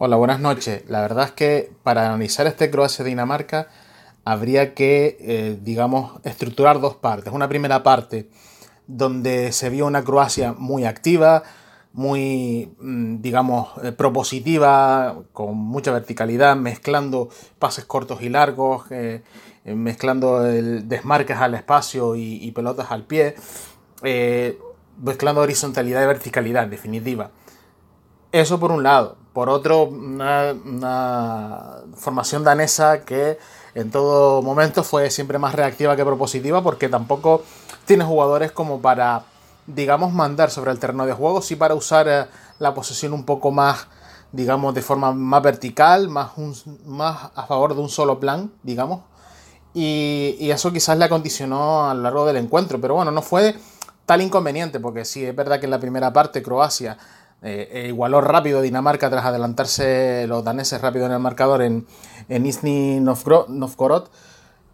Hola, buenas noches. La verdad es que para analizar este Croacia-Dinamarca habría que, eh, digamos, estructurar dos partes. Una primera parte donde se vio una Croacia muy activa, muy, mm, digamos, eh, propositiva, con mucha verticalidad, mezclando pases cortos y largos, eh, mezclando el desmarques al espacio y, pelotas al pie, mezclando horizontalidad y verticalidad, en definitiva. Eso por un lado. Por otro, una, formación danesa que en todo momento fue siempre más reactiva que propositiva porque tampoco tiene jugadores como para, digamos, mandar sobre el terreno de juego, sí para usar eh, la posesión un poco más, digamos, de forma más vertical, más, a favor de un solo plan, digamos. Y, y eso quizás le acondicionó a lo largo del encuentro, pero bueno, no fue tal inconveniente porque sí, es verdad que en la primera parte Croacia eh, eh, igualó rápido Dinamarca tras adelantarse los daneses rápido en el marcador en, en Nizhny Novgorod.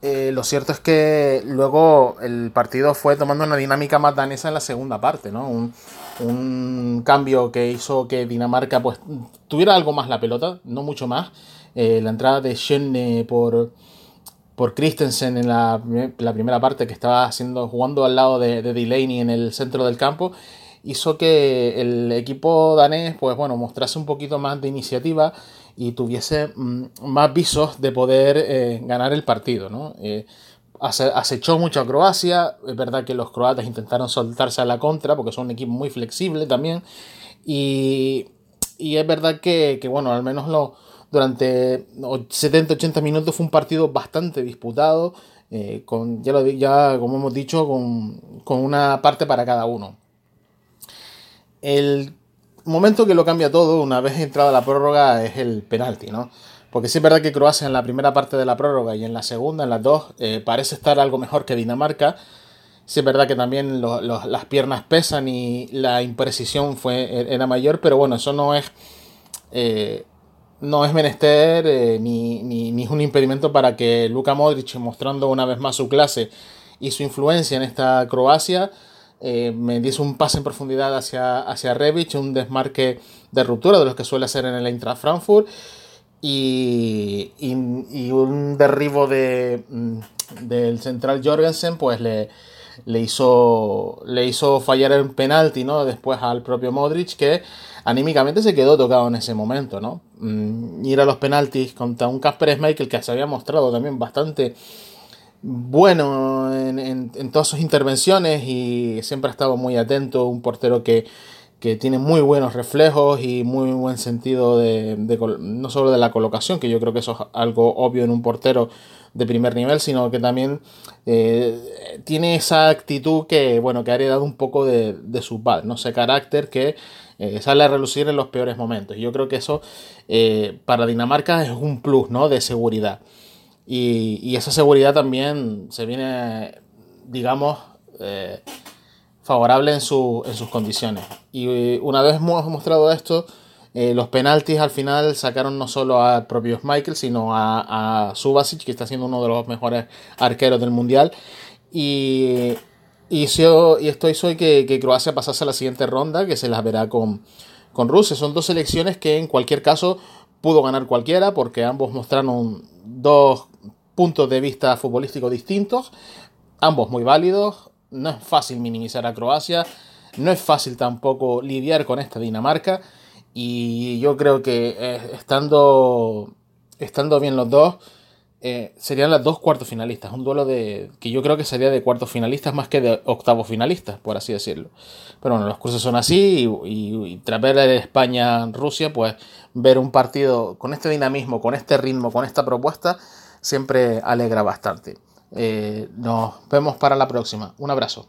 Eh, lo cierto es que luego el partido fue tomando una dinámica más danesa en la segunda parte, ¿no? Un, cambio que hizo que Dinamarca pues tuviera algo más la pelota, no mucho más. la entrada de Schöne por, por Christensen en la, primera parte que estaba haciendo, jugando al lado de, de Delaney en el centro del campo hizo que el equipo danés, pues bueno, mostrase un poquito más de iniciativa y tuviese mm, más visos de poder eh, ganar el partido, ¿no? Eh, acechó mucho a Croacia, es verdad que los croatas intentaron soltarse a la contra porque son un equipo muy flexible también y, es verdad que, bueno, al menos lo, durante 70-80 minutos fue un partido bastante disputado, eh, con, ya, lo, ya como hemos dicho, con, con una parte para cada uno. El momento que lo cambia todo, una vez entrada la prórroga, es el penalti, ¿no? Porque sí es verdad que Croacia en la primera parte de la prórroga y en la segunda, en las dos, eh, parece estar algo mejor que Dinamarca. Sí es verdad que también las piernas pesan y la imprecisión fue, e, era mayor, pero bueno, eso no es, eh, no es menester eh, ni, ni, ni, es un impedimento para que Luka Modric, mostrando una vez más su clase y su influencia en esta Croacia, eh, me dice un pase en profundidad hacia, hacia un desmarque de ruptura de los que suele hacer en el Eintracht Frankfurt y, y, un derribo de, mm, del central Jorgensen pues le, le, hizo, le hizo fallar el penalti ¿no? después al propio Modric que anímicamente se quedó tocado en ese momento. ¿no? Mm, ir a los penaltis contra un Casper Schmeichel que se había mostrado también bastante bueno en, todas sus intervenciones y siempre ha estado muy atento, un portero que, tiene muy buenos reflejos y muy buen sentido de, no solo de la colocación, que yo creo que eso es algo obvio en un portero de primer nivel, sino que también eh, tiene esa actitud que, bueno, que ha heredado un poco de, su padre, ¿no? ese carácter que eh, sale a relucir en los peores momentos. Y yo creo que eso eh, para Dinamarca es un plus, ¿no? De seguridad. Y, esa seguridad también se viene, digamos, eh, favorable en, su, en, sus condiciones. Y una vez hemos mostrado esto, eh, los penaltis al final sacaron no solo al propio Michael, sino a, a Subasic, que está siendo uno de los mejores arqueros del mundial. Y, y, y estoy soy que, que, Croacia pasase a la siguiente ronda, que se las verá con, con Rusia. Son dos selecciones que en cualquier caso pudo ganar cualquiera, porque ambos mostraron dos puntos de vista futbolísticos distintos, ambos muy válidos. No es fácil minimizar a Croacia, no es fácil tampoco lidiar con esta Dinamarca. Y yo creo que eh, estando, estando bien los dos, eh, serían las dos cuartos finalistas. Un duelo de que yo creo que sería de cuartos finalistas más que de octavos finalistas, por así decirlo. Pero bueno, los cursos son así y, y, tras ver España-Rusia, pues ver un partido con este dinamismo, con este ritmo, con esta propuesta, siempre alegra bastante. Eh, nos vemos para la próxima. Un abrazo.